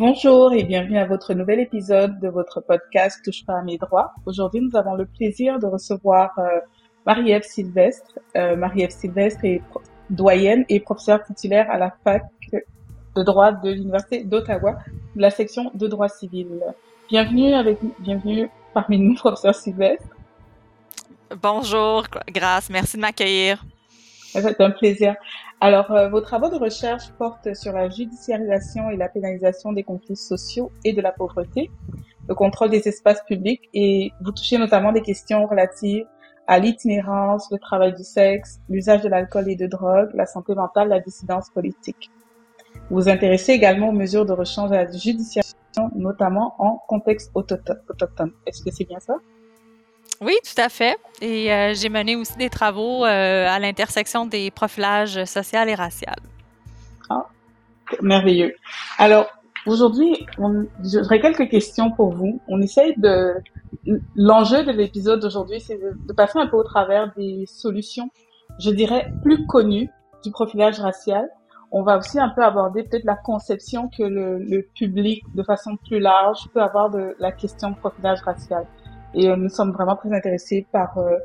Bonjour et bienvenue à votre nouvel épisode de votre podcast Touche pas à mes droits. Aujourd'hui, nous avons le plaisir de recevoir euh, Marie-Ève Sylvestre. Euh, Marie-Ève Sylvestre est doyenne et professeure titulaire à la fac de droit de l'Université d'Ottawa, de la section de droit civil. Bienvenue avec bienvenue parmi nous, professeur Sylvestre. Bonjour, Grâce, merci de m'accueillir. C'est un plaisir. Alors, euh, vos travaux de recherche portent sur la judiciarisation et la pénalisation des conflits sociaux et de la pauvreté, le contrôle des espaces publics et vous touchez notamment des questions relatives à l'itinérance, le travail du sexe, l'usage de l'alcool et de drogue, la santé mentale, la dissidence politique. Vous vous intéressez également aux mesures de rechange à la judiciarisation, notamment en contexte autochtone. Est-ce que c'est bien ça? Oui, tout à fait. Et euh, j'ai mené aussi des travaux euh, à l'intersection des profilages social et racial. Ah, merveilleux. Alors, aujourd'hui, j'aurais quelques questions pour vous. On essaye de... L'enjeu de l'épisode d'aujourd'hui, c'est de, passer un peu au travers des solutions, je dirais, plus connues du profilage racial. On va aussi un peu aborder peut-être la conception que le, le public, de façon plus large, peut avoir de la question de profilage racial et euh, nous sommes vraiment très intéressés par euh,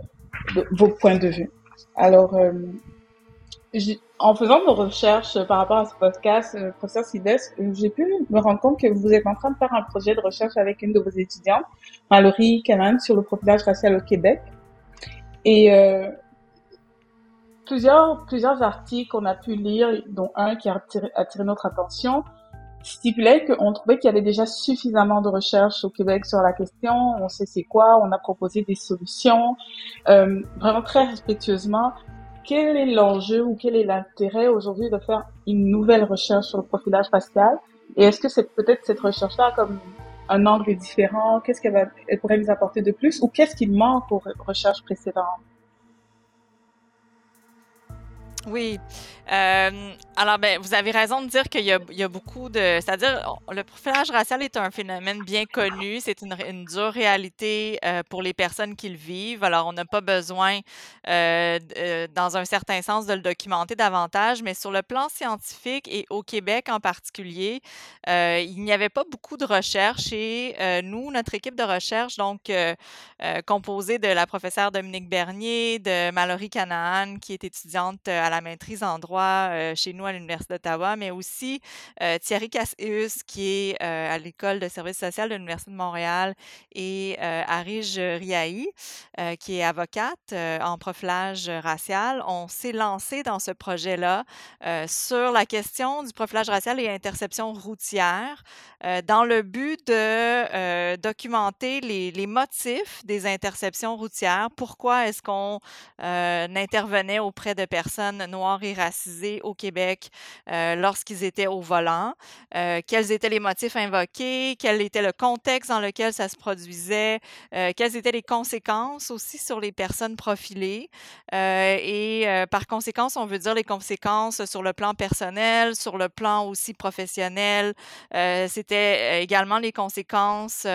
vos points de vue. Alors, euh, en faisant nos recherches par rapport à ce podcast, professeur Sylvestre, j'ai pu me rendre compte que vous êtes en train de faire un projet de recherche avec une de vos étudiantes, Mallory Canan, sur le profilage racial au Québec. Et plusieurs, plusieurs articles qu'on a pu lire, dont un qui a attiré notre attention, stipulait qu'on trouvait qu'il y avait déjà suffisamment de recherches au Québec sur la question. On sait c'est quoi, on a proposé des solutions, euh, vraiment très respectueusement. Quel est l'enjeu ou quel est l'intérêt aujourd'hui de faire une nouvelle recherche sur le profilage facial? Et est-ce que c'est peut-être cette recherche-là comme un angle différent? Qu'est-ce qu'elle pourrait nous apporter de plus? Ou qu'est-ce qui manque aux recherches précédentes? Oui. Euh, alors, ben, vous avez raison de dire qu'il y, y, a beaucoup de. C'est-à-dire, le profilage racial est un phénomène bien connu. C'est une, une, dure réalité euh, pour les personnes qui le vivent. Alors, on n'a pas besoin, euh, euh, dans un certain sens, de le documenter davantage. Mais sur le plan scientifique et au Québec en particulier, euh, il n'y avait pas beaucoup de recherches. Et euh, nous, notre équipe de recherche, donc composée de la professeure Dominique Bernier, de Mallory Canaan, qui est étudiante à la la maîtrise en droit euh, chez nous à l'Université d'Ottawa, mais aussi euh, Thierry Cassius, qui est euh, à l'École de services social de l'Université de Montréal, et Arij Riahi, qui est avocate en profilage racial. On s'est lancé dans ce projet-là sur la question du profilage racial et interception routière dans le but de documenter les, motifs des interceptions routières. Pourquoi est-ce qu'on intervenait auprès de personnes noirs et racisés au Québec euh, lorsqu'ils étaient au volant, euh, quels étaient les motifs invoqués, quel était le contexte dans lequel ça se produisait, euh, quelles étaient les conséquences aussi sur les personnes profilées. et par conséquence, on veut dire les conséquences sur le plan personnel, sur le plan aussi professionnel. C'était également les conséquences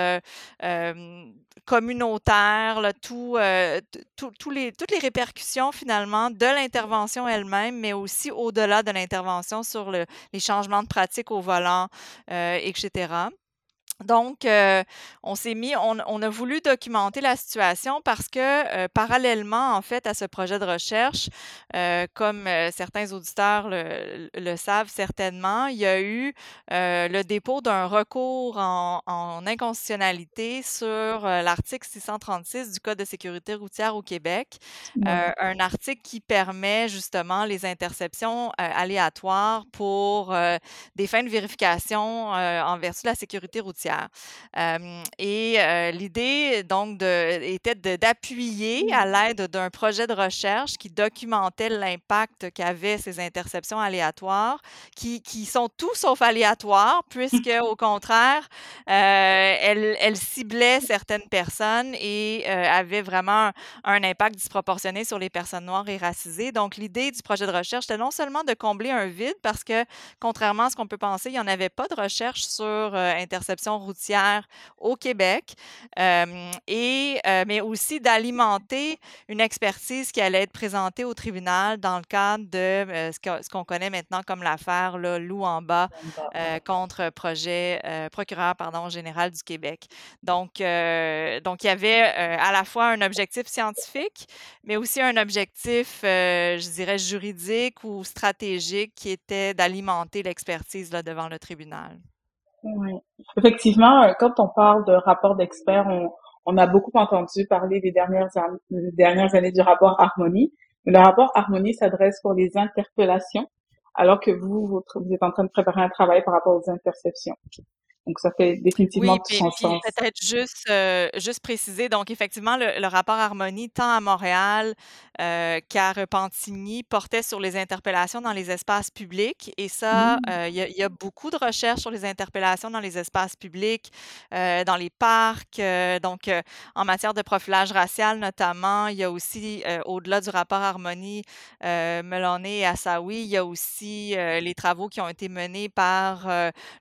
communautaires, tout, les, toutes les répercussions finalement de l'intervention mais aussi au-delà de l'intervention sur le, les changements de pratique au volant, euh, etc. Donc, euh, on s'est mis, on, on, a voulu documenter la situation parce que euh, parallèlement, en fait, à ce projet de recherche, euh, comme certains auditeurs le, le, savent certainement, il y a eu le dépôt d'un recours en, en, inconstitutionnalité sur l'article 636 du Code de sécurité routière au Québec, un article qui permet justement les interceptions aléatoires pour des fins de vérification en vertu de la sécurité routière. Et l'idée, donc, de, était d'appuyer à l'aide d'un projet de recherche qui documentait l'impact qu'avaient ces interceptions aléatoires, qui, qui sont tout sauf aléatoires, puisque, au contraire, elles, elles, ciblaient certaines personnes et avaient vraiment un, impact disproportionné sur les personnes noires et racisées. Donc, l'idée du projet de recherche, c'était non seulement de combler un vide, parce que, contrairement à ce qu'on peut penser, il n'y en avait pas de recherche sur euh, interception routière au Québec, et, euh, mais aussi d'alimenter une expertise qui allait être présentée au tribunal dans le cadre de euh, ce qu'on connaît maintenant comme l'affaire Lou en bas contre projet procureur pardon, général du Québec. Donc, donc, il y avait à la fois un objectif scientifique, mais aussi un objectif, je dirais, juridique ou stratégique qui était d'alimenter l'expertise devant le tribunal. Oui. Effectivement, euh, quand on parle de rapport d'experts, on, a beaucoup entendu parler des dernières, des dernières années du rapport Harmonie. Le rapport Harmonie s'adresse pour les interpellations, alors que vous, vous êtes en train de préparer un travail par rapport aux interceptions. Donc, ça fait définitivement tout son sens. Peut-être juste, euh, juste préciser, donc effectivement, le, rapport Harmonie, tant à Montréal euh, qu'à Repentigny, portait sur les interpellations dans les espaces publics. Et ça, mmh. euh, il y, a beaucoup de recherches sur les interpellations dans les espaces publics, dans les parcs. donc, en matière de profilage racial notamment, il y a aussi, au-delà du rapport Harmonie, Melonné et Assaoui, il y a aussi les travaux qui ont été menés par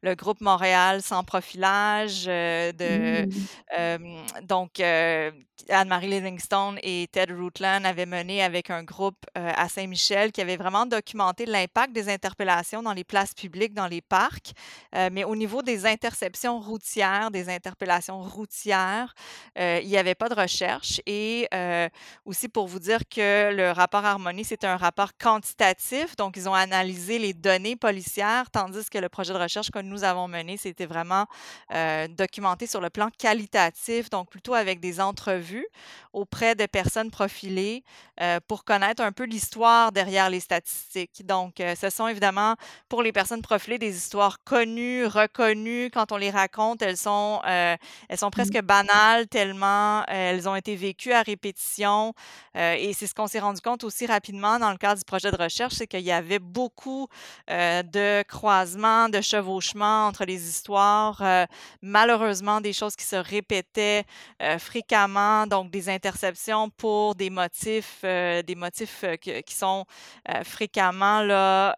le groupe Montréal sans profilage, euh, de, mmh. donc euh, Anne-Marie Livingstone et Ted Rootland avaient mené avec un groupe euh, à Saint-Michel qui avait vraiment documenté l'impact des interpellations dans les places publiques, dans les parcs, mais au niveau des interceptions routières, des interpellations routières, il n'y avait pas de recherche. Et aussi pour vous dire que le rapport Harmonie, c'est un rapport quantitatif, donc ils ont analysé les données policières, tandis que le projet de recherche que nous avons mené, c'était vraiment euh, documenté sur le plan qualitatif, donc plutôt avec des entrevues auprès de personnes profilées euh, pour connaître un peu l'histoire derrière les statistiques. Donc, euh, ce sont évidemment pour les personnes profilées des histoires connues, reconnues. Quand on les raconte, elles sont, elles sont mmh. presque banales tellement elles ont été vécues à répétition. et c'est ce qu'on s'est rendu compte aussi rapidement dans le cadre du projet de recherche, c'est qu'il y avait beaucoup de croisements, de chevauchements entre les histoires euh, malheureusement des choses qui se répétaient euh, fréquemment, donc des interceptions pour des motifs, euh, des motifs qui sont fréquemment là,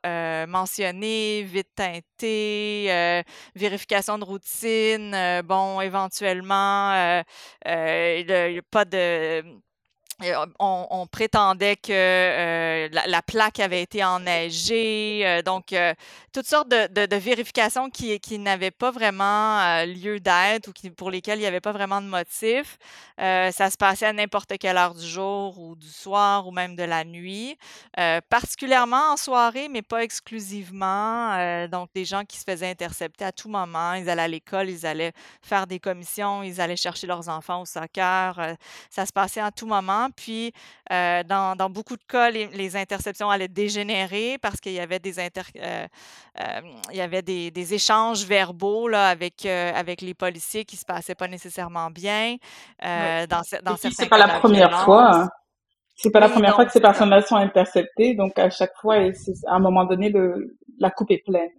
mentionnés, vite teintés, vérification de routine, bon, éventuellement, n'y a pas de on, prétendait que euh, la, plaque avait été enneigée, euh, donc euh, toutes sortes de, vérifications qui, n'avaient pas vraiment lieu d'être ou pour lesquelles il n'y avait pas vraiment de motif. ça se passait à n'importe quelle heure du jour ou du soir ou même de la nuit, particulièrement en soirée, mais pas exclusivement. donc des gens qui se faisaient intercepter à tout moment, ils allaient à l'école, ils allaient faire des commissions, ils allaient chercher leurs enfants au soccer. ça se passait à tout moment. Puis, euh, dans, beaucoup de cas, les, interceptions allaient dégénérer parce qu'il y avait des, euh, euh, il y avait des, échanges verbaux là, avec, avec les policiers qui ne se passaient pas nécessairement bien. dans, dans certains c'est pas la première fois. Hein. C'est pas la première fois que ces personnes-là sont interceptées, donc à chaque fois, à un moment donné, le, la coupe est pleine.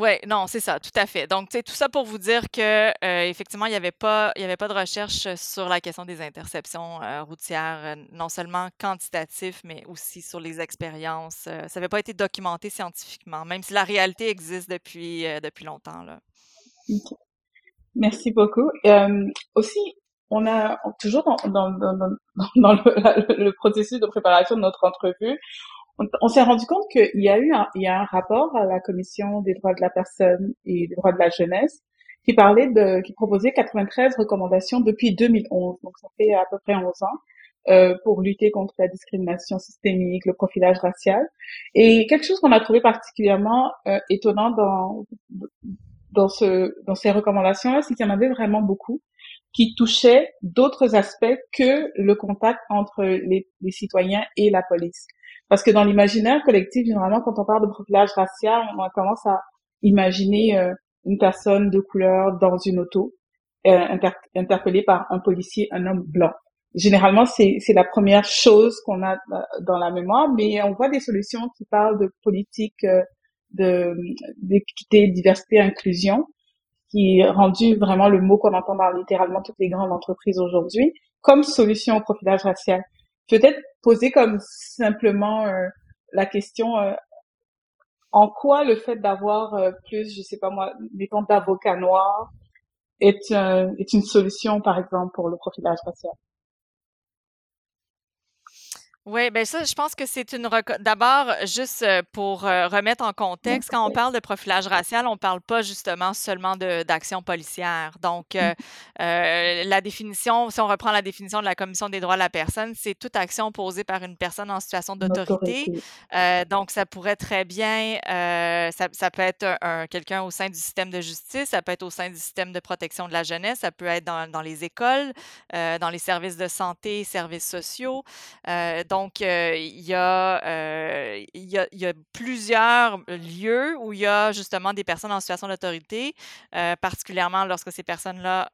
Oui, non, c'est ça, tout à fait. Donc, c'est tout ça pour vous dire que euh, effectivement, il n'y avait pas, il y avait pas de recherche sur la question des interceptions euh, routières, euh, non seulement quantitatif, mais aussi sur les expériences. ça n'avait pas été documenté scientifiquement, même si la réalité existe depuis depuis longtemps. Merci beaucoup. aussi, on a toujours dans, dans, dans, dans le, le, processus de préparation de notre entrevue, on, s'est rendu compte qu'il y a eu un, il y a un rapport à la commission des droits de la personne et des droits de la jeunesse qui parlait de, qui proposait 93 recommandations depuis 2011, donc ça fait à peu près 11 ans, euh, pour lutter contre la discrimination systémique, le profilage racial. Et quelque chose qu'on a trouvé particulièrement euh, étonnant dans dans ce dans ces recommandations-là, c'est qu'il y en avait vraiment beaucoup qui touchaient d'autres aspects que le contact entre les, les citoyens et la police. Parce que dans l'imaginaire collectif, généralement, quand on parle de profilage racial, on tendance à imaginer euh, une personne de couleur dans une auto, euh, interpellée par un policier, un homme blanc. Généralement, c'est la première chose qu'on a dans la mémoire, mais on voit des solutions qui parlent de politique euh, d'équité, diversité, inclusion, qui est rendu vraiment le mot qu'on entend dans littéralement toutes les grandes entreprises aujourd'hui, comme solution au profilage racial. Peut-être poser comme simplement euh, la question euh, en quoi le fait d'avoir euh, plus, je sais pas moi, mettons d'avocats noirs est, est une solution, par exemple, pour le profilage racial. Oui, ben ça, je pense que c'est une d'abord juste pour remettre en contexte, quand on parle de profilage racial, on parle pas justement seulement d'action policière. Donc, mmh. la définition, si on reprend la définition de la Commission des droits de la personne, c'est toute action posée par une personne en situation d'autorité. donc, ça pourrait très bien, ça, ça, peut être un, quelqu'un au sein du système de justice, ça peut être au sein du système de protection de la jeunesse, ça peut être dans, dans les écoles, dans les services de santé, services sociaux. Donc, euh, il y, euh, a, y, a, plusieurs lieux où il y a justement des personnes en situation d'autorité, euh, particulièrement lorsque ces personnes-là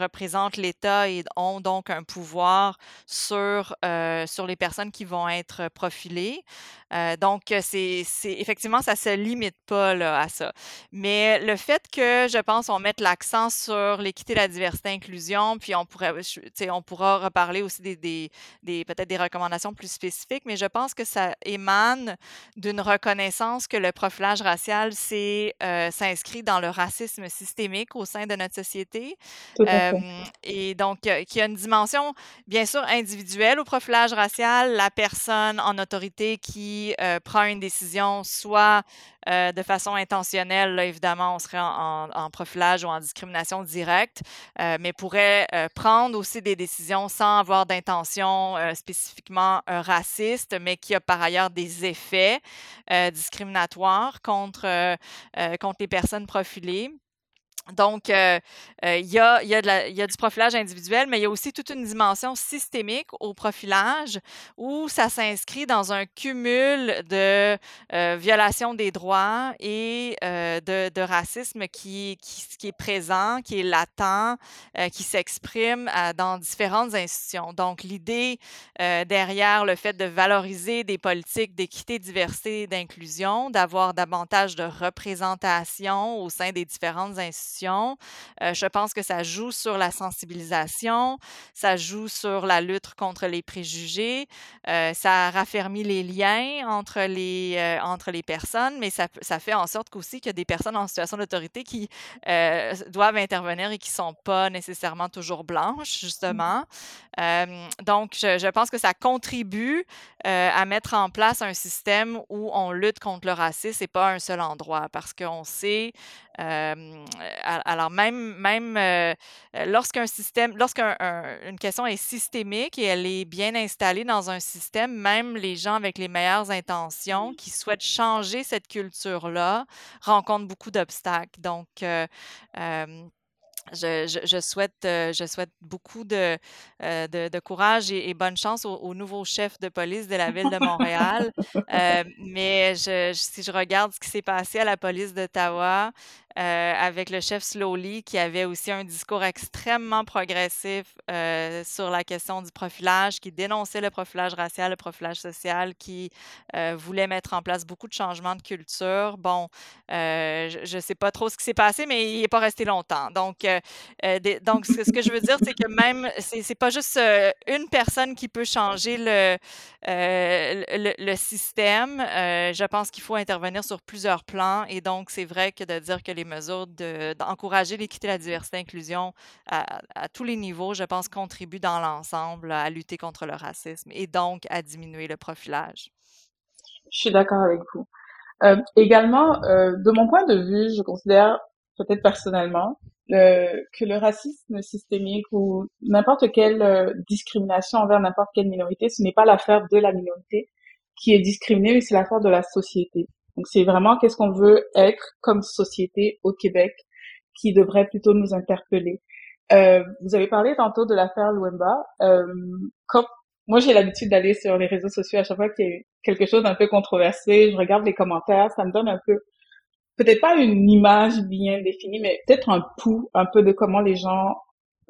représentent l'État et ont donc un pouvoir sur, sur les personnes qui vont être profilées. Donc, c'est effectivement, ça ne se limite pas là, à ça. Mais le fait que, je pense, on mette l'accent sur l'équité, la diversité, l'inclusion, puis on pourrait, on pourra reparler aussi des, des, des peut-être des recommandations plus spécifique, mais je pense que ça émane d'une reconnaissance que le profilage racial euh, s'inscrit dans le racisme systémique au sein de notre société. et donc, qu'il y a une dimension, bien sûr, individuelle au profilage racial, la personne en autorité qui euh, prend une décision, soit euh, de façon intentionnelle, là, évidemment, on serait en, profilage ou en discrimination directe, euh, mais pourrait prendre aussi des décisions sans avoir d'intention spécifiquement raciste, mais qui a par ailleurs des effets discriminatoires contre, contre les personnes profilées. Donc, euh, euh, il y, a, du profilage individuel, mais il y a aussi toute une dimension systémique au profilage où ça s'inscrit dans un cumul de euh, violations des droits et de, racisme qui, est présent, qui est latent, qui s'exprime dans différentes institutions. Donc, l'idée derrière le fait de valoriser des politiques d'équité, diversité, d'inclusion, d'avoir davantage de représentation au sein des différentes institutions, euh, je pense que ça joue sur la sensibilisation, ça joue sur la lutte contre les préjugés, euh, ça raffermit les liens entre les, euh, entre les personnes, mais ça, ça fait en sorte qu'aussi qu'il y a des personnes en situation d'autorité qui doivent intervenir et qui ne sont pas nécessairement toujours blanches, mmh. justement. donc, je, je, pense que ça contribue à mettre en place un système où on lutte contre le racisme et pas un seul endroit, parce qu'on sait alors même, même euh, lorsqu'un système, lorsqu'une question est systémique et elle est bien installée dans un système, même les gens avec les meilleures intentions qui souhaitent changer cette culture-là rencontrent beaucoup d'obstacles. Donc, euh, je, souhaite, je souhaite beaucoup de, de, courage et, bonne chance au, nouveau chef de police de la ville de Montréal. Euh, mais je, si je regarde ce qui s'est passé à la police d'Ottawa, avec le chef Slowly, qui avait aussi un discours extrêmement progressif sur la question du profilage, qui dénonçait le profilage racial, le profilage social, qui voulait mettre en place beaucoup de changements de culture. Bon, je ne sais pas trop ce qui s'est passé, mais il n'est pas resté longtemps. Donc, euh, ce, que je veux dire, c'est que même, c'est pas juste euh, une personne qui peut changer euh, le, système. je pense qu'il faut intervenir sur plusieurs plans. Et donc, c'est vrai que de dire que les mesures d'encourager l'équité, la diversité, l'inclusion à, tous les niveaux, je pense, contribuent dans l'ensemble à lutter contre le racisme et donc à diminuer le profilage. Je suis d'accord avec vous. également, de mon point de vue, je considère peut-être personnellement le, que le racisme systémique ou n'importe quelle euh, discrimination envers n'importe quelle minorité, ce n'est pas l'affaire de la minorité qui est discriminée, mais c'est l'affaire de la société. Donc c'est vraiment qu'est-ce qu'on veut être comme société au Québec qui devrait plutôt nous interpeller. Euh, vous avez parlé tantôt de l'affaire Luemba. Euh, moi, j'ai l'habitude d'aller sur les réseaux sociaux à chaque fois qu'il y a quelque chose d'un peu controversé. Je regarde les commentaires, ça me donne un peu peut-être pas une image bien définie, mais peut-être un pouls un peu de comment les gens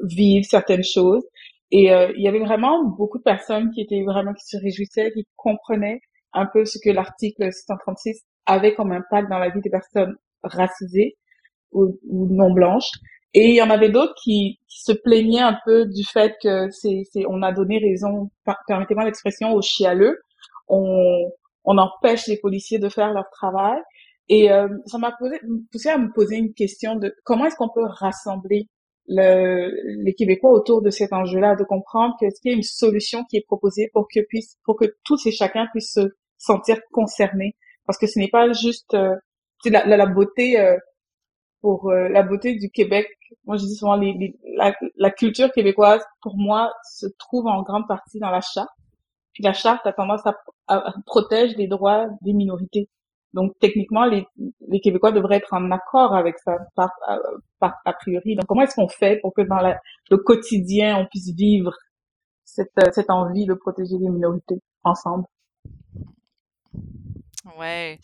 vivent certaines choses. Et euh, il y avait vraiment beaucoup de personnes qui étaient vraiment qui se réjouissaient, qui comprenaient un peu ce que l'article 636 avait comme impact dans la vie des personnes racisées ou, non blanches. Et il y en avait d'autres qui, se plaignaient un peu du fait que c'est, c'est on a donné raison, permettez-moi l'expression, aux chialeux. On, on empêche les policiers de faire leur travail. Et euh, ça m'a poussé à me poser une question de comment est-ce qu'on peut rassembler le, les Québécois autour de cet enjeu-là, de comprendre qu'est-ce qu'il y a une solution qui est proposée pour que puisse, pour que tous et chacun puissent se sentir concernés, parce que ce n'est pas juste euh, la, la, beauté euh, pour euh, la beauté du Québec. Moi, je dis souvent les, la, la, culture québécoise, pour moi, se trouve en grande partie dans la charte. Puis la charte a tendance à, à, à protéger les droits des minorités. Donc techniquement, les, les Québécois devraient être en accord avec ça, par, par a priori. Donc comment est-ce qu'on fait pour que dans la, le quotidien, on puisse vivre cette, cette envie de protéger les minorités ensemble? Ouais.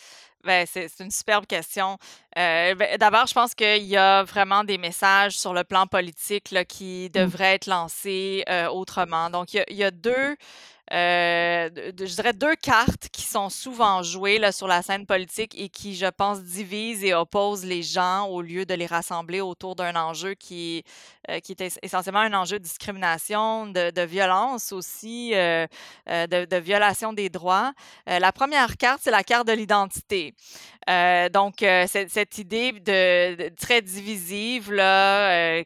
Ben, c'est une superbe question. Euh, ben, d'abord, je pense qu'il y a vraiment des messages sur le plan politique là, qui mmh. devraient être lancés euh, autrement. Donc, il y a, il y a deux euh, je dirais deux cartes qui sont souvent jouées sur la scène politique et qui, je pense, divisent et opposent les gens au lieu de les rassembler autour d'un enjeu qui, euh, est essentiellement un enjeu de discrimination, de, violence aussi, euh, de, violation des droits. la première carte, c'est la carte de l'identité. donc, cette, idée très divisive que,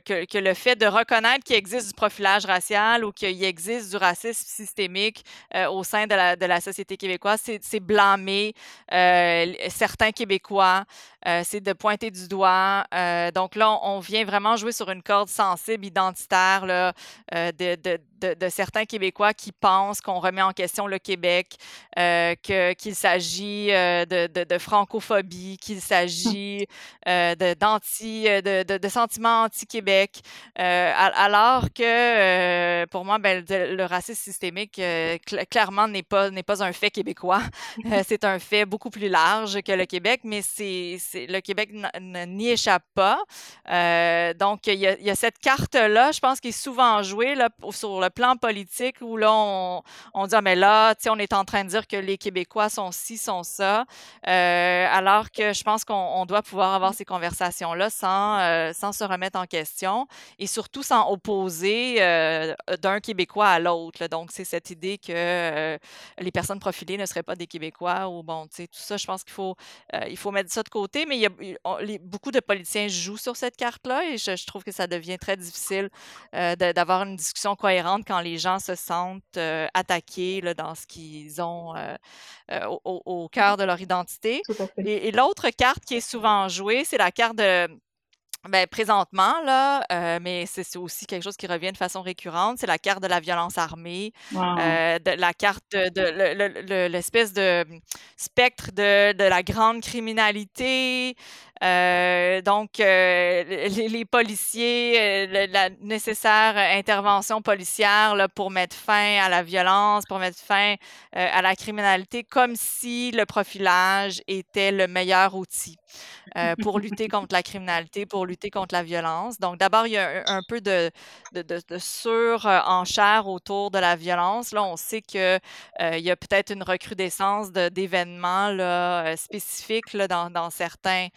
que, le fait de reconnaître qu'il existe du profilage racial ou qu'il existe du racisme systémique euh, au sein de la, de la société québécoise, c'est blâmer euh, certains Québécois, euh, c'est de pointer du doigt. donc là, on, vient vraiment jouer sur une corde sensible, identitaire là, de, de, de, certains Québécois qui pensent qu'on remet en question le Québec, qu'il s'agit de, de, francophobie, qu'il s'agit d'anti, de, de, sentiments anti-Québec, alors que pour moi, ben, le, le racisme systémique, euh, clairement, n'est pas, n'est pas un fait québécois. Euh, c'est un fait beaucoup plus large que le Québec, mais c'est, le Québec n'y échappe pas. Euh, donc, il y, a, y, a, cette carte-là, je pense, qui est souvent jouée là, sur le plan politique, où là, on, on dit, ah, mais là, on est en train de dire que les Québécois sont ci, sont ça, alors que je pense qu'on doit pouvoir avoir ces conversations-là sans, sans se remettre en question et surtout sans opposer d'un Québécois à l'autre. Donc, c'est cette idée que euh, les personnes profilées ne seraient pas des Québécois ou bon, tu sais, tout ça, je pense qu'il faut, euh, il faut mettre ça de côté. Mais il y a, beaucoup de politiciens jouent sur cette carte-là et je, trouve que ça devient très difficile euh, d'avoir une discussion cohérente quand les gens se sentent attaqués là, dans ce qu'ils ont au, cœur de leur identité. et l'autre carte qui est souvent jouée, c'est la carte de ben, présentement, là, euh, mais c'est aussi quelque chose qui revient de façon récurrente, c'est la carte de la violence armée, euh, de, la carte de, l'espèce de spectre de, de la grande criminalité, euh, donc, euh, les, policiers, euh, la nécessaire intervention policière là, pour mettre fin à la violence, pour mettre fin à la criminalité, comme si le profilage était le meilleur outil pour lutter contre la criminalité, pour lutter contre la violence. Donc, d'abord, il y a un, peu de, de, de, de surenchère autour de la violence. Là, on sait qu'il il y a peut-être une recrudescence d'événements spécifiques là, dans, dans certains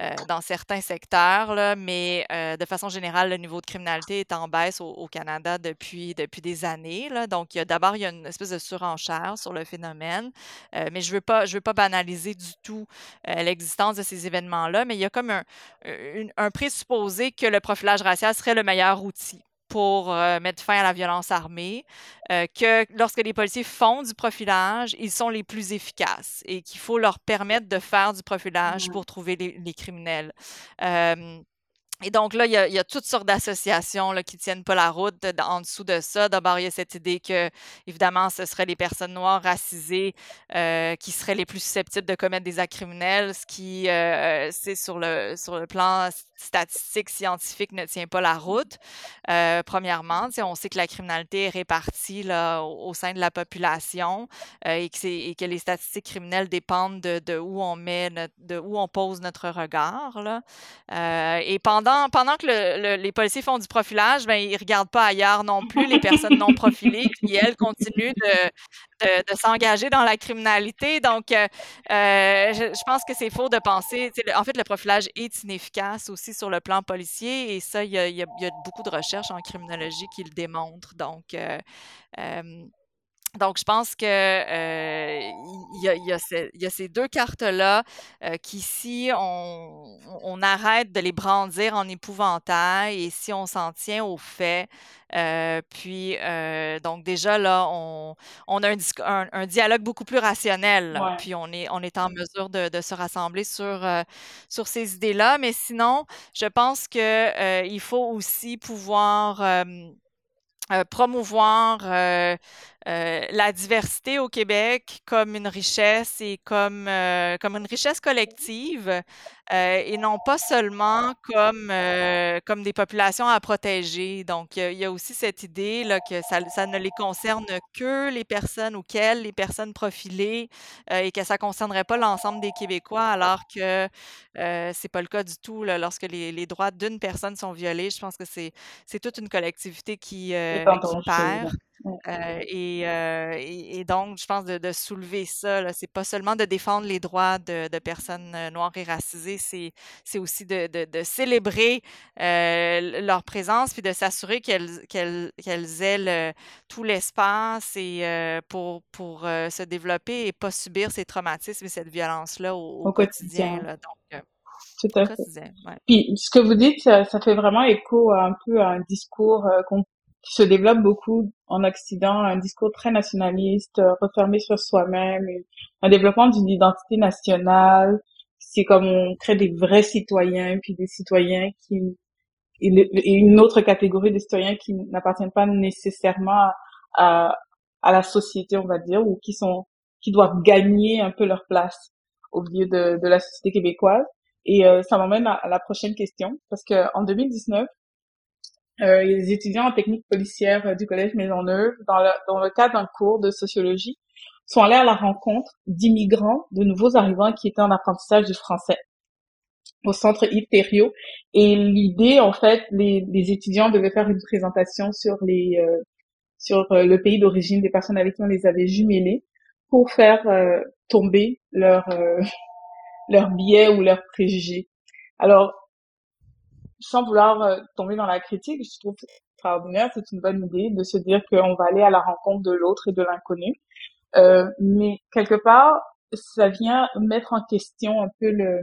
euh, dans certains secteurs, mais euh, de façon générale, le niveau de criminalité est en baisse au, Canada depuis, depuis des années. Donc, d'abord, il y a une espèce de surenchère sur le phénomène, euh, mais je ne veux, pas, veux pas banaliser du tout l'existence de ces événements-là, mais il y a comme un, un présupposé que le profilage racial serait le meilleur outil pour euh, mettre fin à la violence armée, euh, que lorsque les policiers font du profilage, ils sont les plus efficaces et qu'il faut leur permettre de faire du profilage mmh. pour trouver les, criminels. Et donc là, il y a, toutes sortes d'associations qui tiennent pas la route en dessous de ça. D'abord, il y a cette idée que, évidemment, ce seraient les personnes noires racisées euh, qui seraient les plus susceptibles de commettre des actes criminels, ce qui, euh, c'est sur le, sur le plan statistique, scientifique, ne tient pas la route. Euh, premièrement, on sait que la criminalité est répartie au, sein de la population euh, et, que les statistiques criminelles dépendent de, où on met, de où on pose notre regard. Euh, et pendant, pendant que le- le- les policiers font du profilage, ben, ils regardent pas ailleurs non plus les personnes non profilées qui, elles, continuent de, s'engager dans la criminalité. Donc, euh, euh, je, pense que c'est faux de penser. En fait, le profilage est inefficace aussi sur le plan policier et ça, il y a, beaucoup de recherches en criminologie qui le démontrent. Donc, euh, donc, je pense que euh, il y, a, il y a ce- il y a ces deux cartes-là euh, qui, si on, on arrête de les brandir en épouvantail et si on s'en tient aux faits, euh, puis euh, donc déjà là, on, on a un, un- un dialogue beaucoup plus rationnel, Ouais. puis on est, on est en mesure de, de se rassembler sur, euh, sur ces idées-là. Mais sinon, je pense que euh, il faut aussi pouvoir euh, promouvoir euh, euh, la diversité au Québec comme une richesse et comme, euh, comme une richesse collective euh, et non pas seulement comme, euh, comme des populations à protéger. Donc, il y a, aussi cette idée là, que ça, ça ne les concerne que les personnes auxquelles les personnes profilées euh, et que ça ne concernerait pas l'ensemble des Québécois, alors que euh, c'est pas le cas du tout là, lorsque les, les droits d'une personne sont violés. Je pense que c'est c'est toute une collectivité qui, euh, qui perd. Ouais. Euh, et, euh, et, et donc, je pense de, de soulever ça, c'est pas seulement de défendre les droits de, de personnes euh, noires et racisées, c'est, aussi de, célébrer euh, leur présence puis de s'assurer qu'elles, aient le- tout l'espace et pour, pour se développer et pas subir ces traumatismes et cette violence-là au, au Au quotidien. quotidien. là. donc, Tout à fait. ouais. Puis, ce que vous dites, ça, ça fait vraiment écho à un peu à un discours euh, qu'on- qui se développe beaucoup en Occident, un discours très nationaliste, euh, refermé sur soi-même, un développement d'une identité nationale. C'est comme on crée des vrais citoyens, puis des citoyens qui et une autre catégorie de citoyens qui n'appartiennent pas nécessairement à, à la société, on va dire, ou qui sont qui doivent gagner un peu leur place au milieu de, de la société québécoise. Et euh, ça m'emmène à, à la prochaine question, parce que en 2019, euh, les étudiants en technique policière euh, du Collège Maisonneuve, dans le, dans le cadre d'un cours de sociologie, sont allés à la rencontre d'immigrants, de nouveaux arrivants qui étaient en apprentissage du français au centre Yves. Et l'idée, en fait, les, les étudiants devaient faire une présentation sur les euh, sur euh, le pays d'origine des personnes avec qui on les avait jumelés pour faire euh, tomber leur euh, leurs biais ou leurs préjugés. Alors, sans vouloir euh, tomber dans la critique, je trouve extraordinaire, c'est une bonne idée de se dire qu'on va aller à la rencontre de l'autre et de l'inconnu. Euh, mais quelque part, ça vient mettre en question un peu le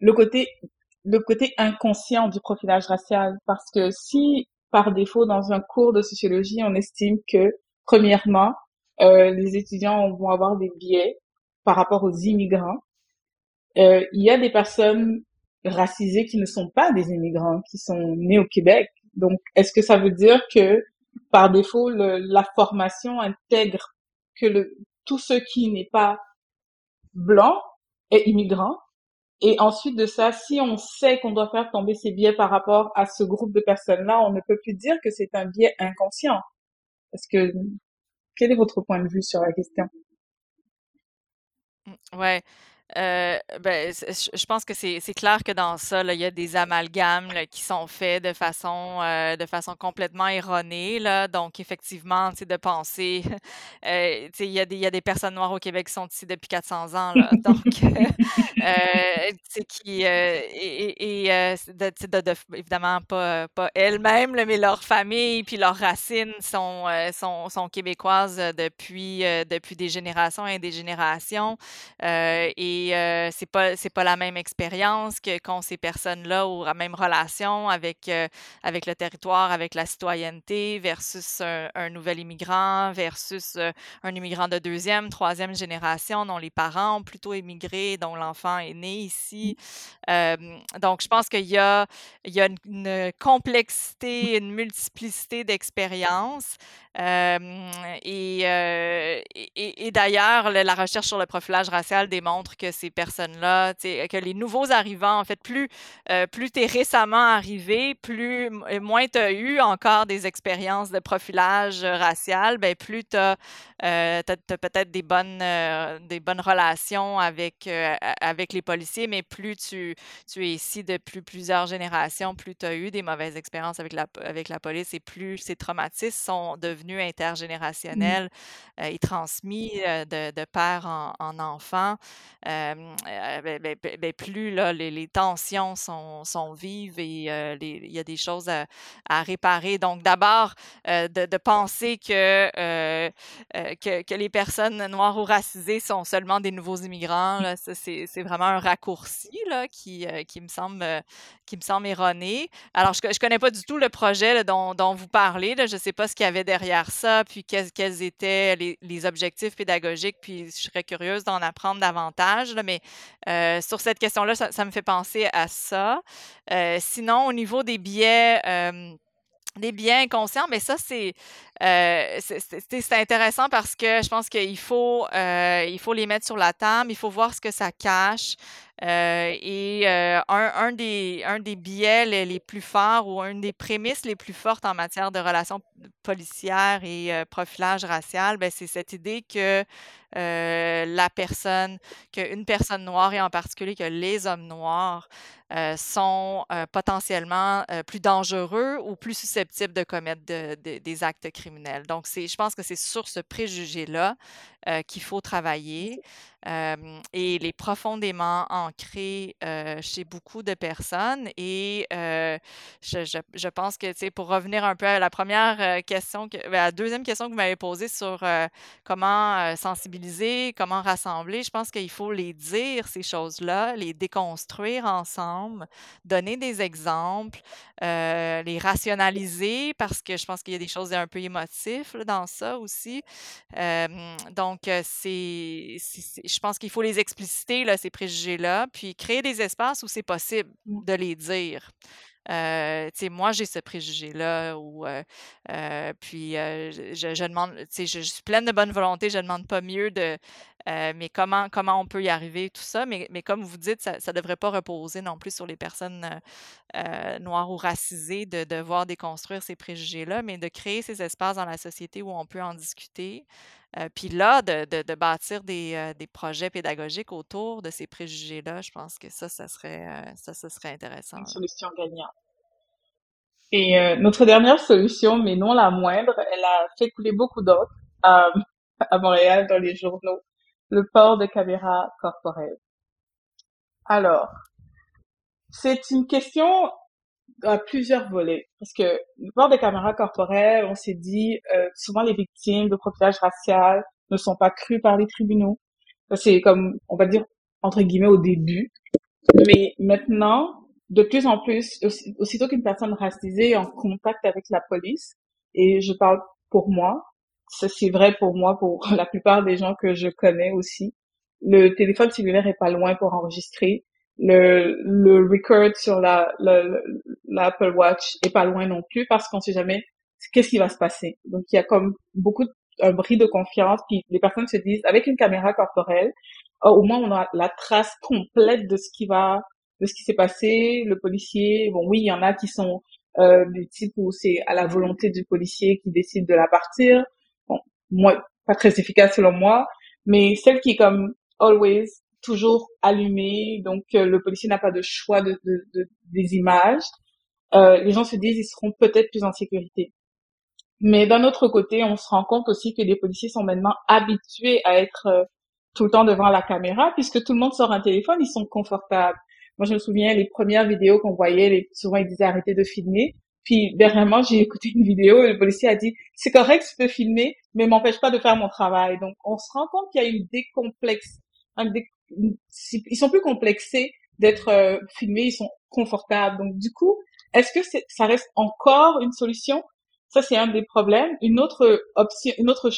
le côté le côté inconscient du profilage racial parce que si par défaut dans un cours de sociologie on estime que premièrement euh, les étudiants vont avoir des biais par rapport aux immigrants euh, il y a des personnes racisées qui ne sont pas des immigrants qui sont nés au Québec donc est-ce que ça veut dire que par défaut le- la formation intègre que le tout ce qui n'est pas blanc est immigrant? Et ensuite de ça, si on sait qu'on doit faire tomber ces biais par rapport à ce groupe de personnes-là, on ne peut plus dire que c'est un biais inconscient. Parce que, quel est votre point de vue sur la question? Ouais. Euh, ben, je pense que c'est clair que dans ça, là, il y a des amalgames là, qui sont faits de façon euh, de façon complètement erronée. Là. Donc, effectivement, de penser, euh, il y a des, il y a des personnes noires au Québec qui sont ici depuis 400 ans. Là. Donc, euh, qui et, et- de, de- de- évidemment pas pas elles-mêmes, mais leurs familles puis leurs racines sont sont, sont québécoises depuis depuis des générations et des générations. Et et euh, c'est pas c'est pas la même expérience que qu'ont ces personnes-là ou la même relation avec euh, avec le territoire, avec la citoyenneté versus un, nouvel immigrant versus un immigrant de deuxième, troisième génération dont les parents ont plutôt émigré, dont l'enfant est né ici. donc je pense qu'il y a il y a une, complexité, une multiplicité d'expériences. et, et, et d'ailleurs, la recherche sur le profilage racial démontre que ces personnes-là, que les nouveaux arrivants, en fait, plus, euh, plus tu es récemment arrivé, plus moins tu as eu encore des expériences de profilage racial, ben, plus tu as, euh, peut-être des bonnes, euh, des bonnes relations avec, avec les policiers, mais plus tu, tu es ici depuis plusieurs générations, plus tu as eu des mauvaises expériences avec la, avec la police et plus ces traumatismes sont devenus mmh. intergénérationnels et transmis de, de père en, en enfant, ben, ben, ben, plus là, les, tensions sont, sont, vives et il y a des choses à, réparer. Donc, d'abord, de, penser que, que, les personnes noires ou racisées sont seulement des nouveaux immigrants, c'est vraiment un raccourci là, qui, qui, me semble, qui me semble erroné. Alors, je ne connais pas du tout le projet dont, vous parlez. Je ne sais pas ce qu'il y avait derrière ça, puis quels, étaient les objectifs pédagogiques, puis je serais curieuse d'en apprendre davantage, mais euh, sur cette question-là, ça, me fait penser à ça. Euh, sinon, au niveau des biais, euh, des biais inconscients, mais ça, c'est c'est intéressant parce que je pense qu'il faut, il faut les mettre sur la table, il faut voir ce que ça cache. et un, un, des, un des biais les, plus forts ou une des prémices les plus fortes en matière de relations policières et profilage racial, ben, c'est cette idée que la personne, qu'une personne noire et en particulier que les hommes noirs sont potentiellement plus dangereux ou plus susceptibles de commettre des actes criminels. Donc, je pense que c'est sur ce préjugé-là qu'il faut travailler et il est profondément ancré chez beaucoup de personnes. Et je, je, pense que, tu sais, pour revenir un peu à la première question, que, ben, la deuxième question que vous m'avez posée sur comment sensibiliser, comment rassembler, je pense qu'il faut les dire, ces choses-là, les déconstruire ensemble, donner des exemples, les rationaliser parce que je pense qu'il y a des choses un peu émotives dans ça aussi. donc, c'est je pense qu'il faut les expliciter, là, ces préjugés-là, puis créer des espaces où c'est possible mmh. de les dire. Euh, moi, j'ai ce préjugé-là, ou euh, euh, puis je, je, demande, je, je suis pleine de bonne volonté, je ne demande pas mieux de, mais comment, comment on peut y arriver, tout ça. Mais, mais comme vous dites, ça ne devrait pas reposer non plus sur les personnes noires ou racisées de devoir déconstruire ces préjugés-là, mais de créer ces espaces dans la société où on peut en discuter. Euh, puis là, de, de, bâtir des, euh, des, projets pédagogiques autour de ces préjugés-là, je pense que ça, ça serait, euh, ça, ça serait intéressant. Une solution gagnante. Et notre dernière solution, mais non la moindre, elle a fait couler beaucoup d'eau à Montréal dans les journaux, le port de caméras corporelles. Alors, c'est une question à plusieurs volets. Parce que le port des caméras corporelles, on s'est dit, euh, souvent les victimes de profilage racial ne sont pas crues par les tribunaux. C'est comme, on va dire, entre guillemets, au début. Mais maintenant, de plus en plus, aussitôt qu'une personne racisée est en contact avec la police, et je parle pour moi, c'est vrai pour moi, pour la plupart des gens que je connais aussi, le téléphone cellulaire est pas loin pour enregistrer le, le record sur la, l'Apple Watch est pas loin non plus parce qu'on sait jamais qu'est-ce qui va se passer. Donc il y a comme beaucoup un bris de confiance puis les personnes se disent avec une caméra corporelle oh, au moins on a la trace complète de ce qui va de ce qui s'est passé le policier bon oui il y en a qui sont euh, des types où c'est à la volonté du policier qui décide de la partir bon moi pas très efficace selon moi mais celle qui est comme always toujours allumé, donc euh, le policier n'a pas de choix de, des images. Euh, les gens se disent ils seront peut-être plus en sécurité. Mais d'un autre côté, on se rend compte aussi que les policiers sont maintenant habitués à être euh, tout le temps devant la caméra, puisque tout le monde sort un téléphone, ils sont confortables. Moi, je me souviens, les premières vidéos qu'on voyait, souvent ils disaient arrêtez de filmer. Puis dernièrement, j'ai écouté une vidéo et le policier a dit c'est correct, peux filmer, mais m'empêche pas de faire mon travail. Donc, on se rend compte qu'il y a une décomplexe, un ils sont plus complexés d'être euh, filmés, ils sont confortables. Donc du coup, est-ce que ça reste encore une solution? Ça c'est un des problèmes. Une autre option, une autre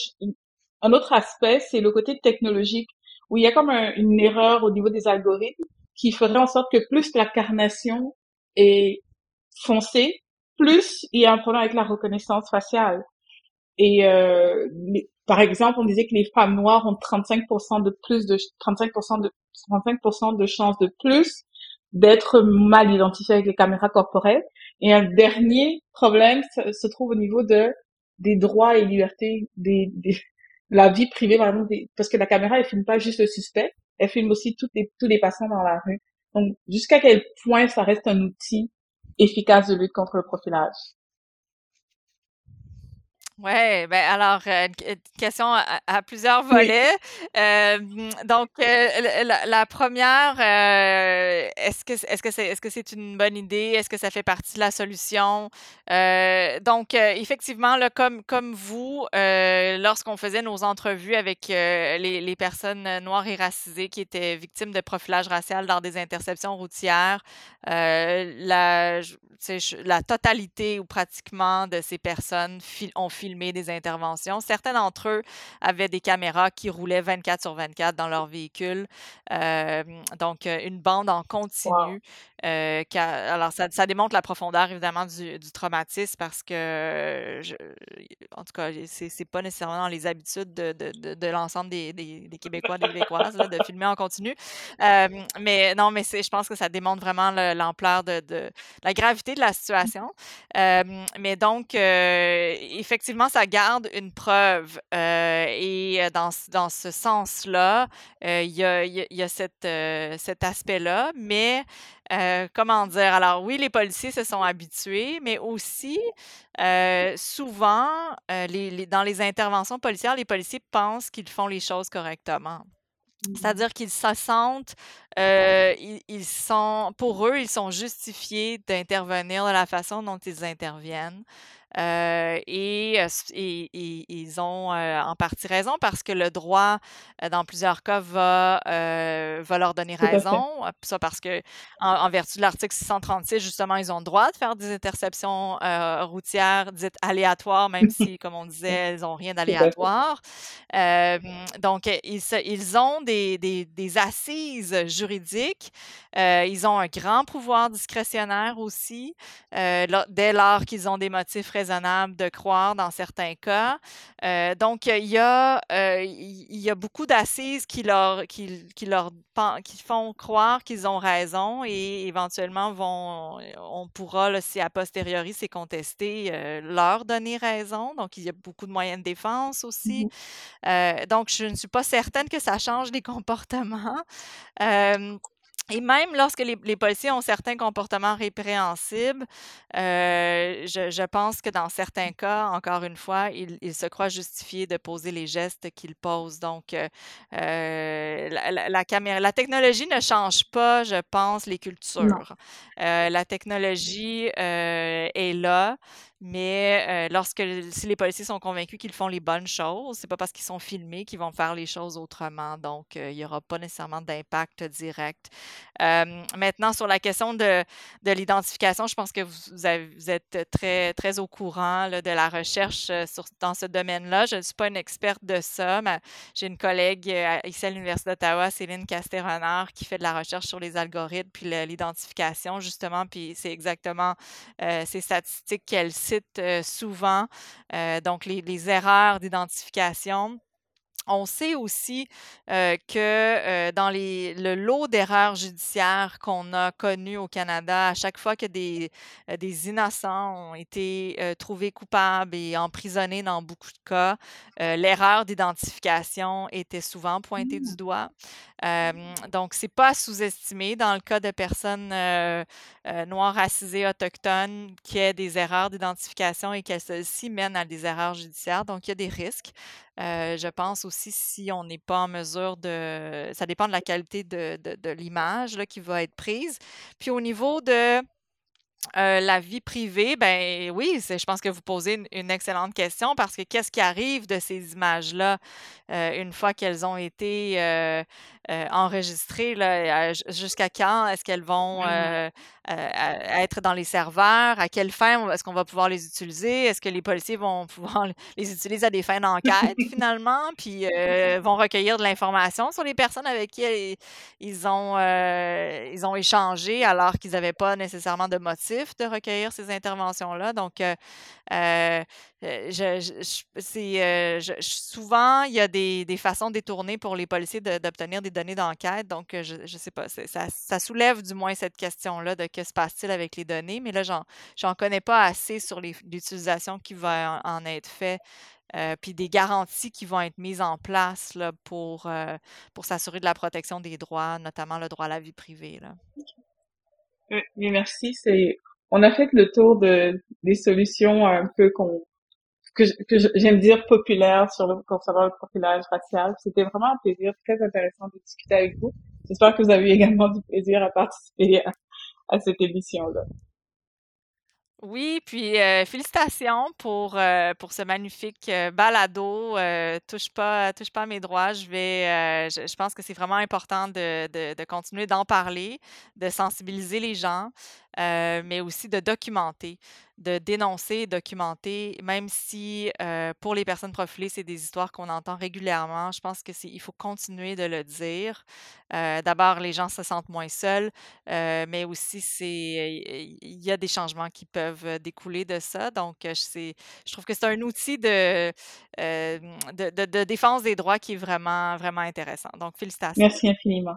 un autre aspect, c'est le côté technologique où il y a comme une erreur au niveau des algorithmes qui ferait en sorte que plus la carnation est foncée, plus il y a un problème avec la reconnaissance faciale. Et euh, par exemple, on disait que les femmes noires ont 35% de plus de 35% de 35% de chances de plus d'être mal identifiées avec les caméras corporelles. Et un dernier problème se trouve au niveau de des droits et libertés des, des la vie privée par exemple parce que la caméra elle filme pas juste le suspect, elle filme aussi toutes les, tous les passants dans la rue. Donc jusqu'à quel point ça reste un outil efficace de lutte contre le profilage? Ouais, ben alors, euh, une question à, plusieurs volets. Euh, donc, euh, la, première, est-ce que est-ce que c'est est-ce que c'est une bonne idée? Est-ce que ça fait partie de la solution? donc, effectivement, là, comme comme vous, lorsqu'on faisait nos entrevues avec les, les personnes noires et racisées qui étaient victimes de profilage racial dans des interceptions routières, la la totalité ou pratiquement de ces personnes ont des interventions. Certains d'entre eux avaient des caméras qui roulaient 24 sur 24 dans leur véhicule. donc, une bande en continu. alors, ça, démontre la profondeur, évidemment, du, traumatisme parce que, en tout cas, c'est pas nécessairement dans les habitudes de, l'ensemble des, des, Québécois, des Québécoises, de filmer en continu. mais non, mais je pense que ça démontre vraiment l'ampleur de, la gravité de la situation. mais donc, effectivement, ça garde une preuve. Euh, et euh, dans, dans ce sens-là, euh, il y, a, y a cette, cet aspect-là. Mais comment dire? Alors oui, les policiers se sont habitués, mais aussi souvent, les, dans les interventions policières, les policiers pensent qu'ils font les choses correctement. Mmh C'est-à-dire qu'ils se sentent, ils, ils, sont, pour eux, ils sont justifiés d'intervenir de la façon dont ils interviennent. Euh, et, ils ont en partie raison parce que le droit, dans plusieurs cas, va, va leur donner raison. Ça parce que, en, vertu de l'article 636, justement, ils ont le droit de faire des interceptions routières dites aléatoires, même si, comme on disait, elles n'ont rien d'aléatoire. donc, ils, ils ont des, des, des assises juridiques. ils ont un grand pouvoir discrétionnaire aussi, dès lors qu'ils ont des motifs raisonnable de croire dans certains cas. Euh, donc, il y a, euh, il y a beaucoup d'assises qui leur, qui, qui leur qui font croire qu'ils ont raison et éventuellement vont, on pourra, si a posteriori c'est contesté, euh, leur donner raison. Donc, il y a beaucoup de moyens de défense aussi. Mmh donc, je ne suis pas certaine que ça change les comportements. Et même lorsque les, policiers ont certains comportements répréhensibles, euh, je, pense que dans certains cas, encore une fois, ils, se croient justifiés de poser les gestes qu'ils posent. Donc, euh, euh, la, caméra, la technologie ne change pas, je pense, les cultures. la technologie est là. Mais lorsque si les policiers sont convaincus qu'ils font les bonnes choses, c'est pas parce qu'ils sont filmés qu'ils vont faire les choses autrement. Donc, il n'y aura pas nécessairement d'impact direct. maintenant, sur la question de, de l'identification, je pense que vous, êtes très, très au courant de la recherche dans ce domaine-là. Je ne suis pas une experte de ça, mais j'ai une collègue ici à l'Université d'Ottawa, Céline Castérenard, qui fait de la recherche sur les algorithmes puis l'identification, justement. Puis c'est exactement ces statistiques qu'elle cite souvent, donc les erreurs d'identification. On sait aussi que dans les, le lot d'erreurs judiciaires qu'on a connues au Canada, à chaque fois que des, des innocents ont été trouvés coupables et emprisonnés dans beaucoup de cas, l'erreur d'identification était souvent pointée du mmh. doigt. donc, c'est pas sous-estimé dans le cas de personnes noires, racisées, autochtones, qui aient des erreurs d'identification et que celles-ci mènent à des erreurs judiciaires. Donc, il y a des risques. je pense aussi si on n'est pas en mesure de... Ça dépend de la qualité de, de, l'image qui va être prise. Puis au niveau de... la vie privée, ben oui, je pense que vous posez une, excellente question parce que qu'est-ce qui arrive de ces images-là une fois qu'elles ont été enregistrées, là, jusqu'à quand est-ce qu'elles vont mmh être dans les serveurs? À quelle fin est-ce qu'on va pouvoir les utiliser? Est-ce que les policiers vont pouvoir les utiliser à des fins d'enquête finalement? Puis vont recueillir de l'information sur les personnes avec qui ils ont, ils ont échangé alors qu'ils n'avaient pas nécessairement de motif de recueillir ces interventions-là. Donc, je, souvent, il y a des, façons détournées pour les policiers d'obtenir des données d'enquête. Donc, je ne sais pas, ça, soulève du moins cette question-là de que se passe-t-il avec les données, mais là, j'en connais pas assez sur l'utilisation qui va en, être faite. puis des garanties qui vont être mises en place là, pour, pour s'assurer de la protection des droits, notamment le droit à la vie privée. Là. Oui, merci. On a fait le tour de des solutions un peu qu'on que, j'aime dire populaires sur le concernant le profilage racial. C'était vraiment un plaisir très intéressant de discuter avec vous. J'espère que vous avez également du plaisir à participer à cette émission-là. Oui, puis félicitations pour, pour ce magnifique balado. touche pas, touche pas à mes droits. Je vais, je, pense que c'est vraiment important de, de, de continuer d'en parler, de sensibiliser les gens, mais aussi de documenter de dénoncer documenter, même si pour les personnes profilées, c'est des histoires qu'on entend régulièrement. Je pense que c'est il faut continuer de le dire. D'abord, les gens se sentent moins seuls, mais aussi il y a des changements qui peuvent découler de ça. Donc, c'est je trouve que c'est un outil de, de, de défense des droits qui est vraiment, vraiment intéressant. Donc, félicitations. Merci infiniment.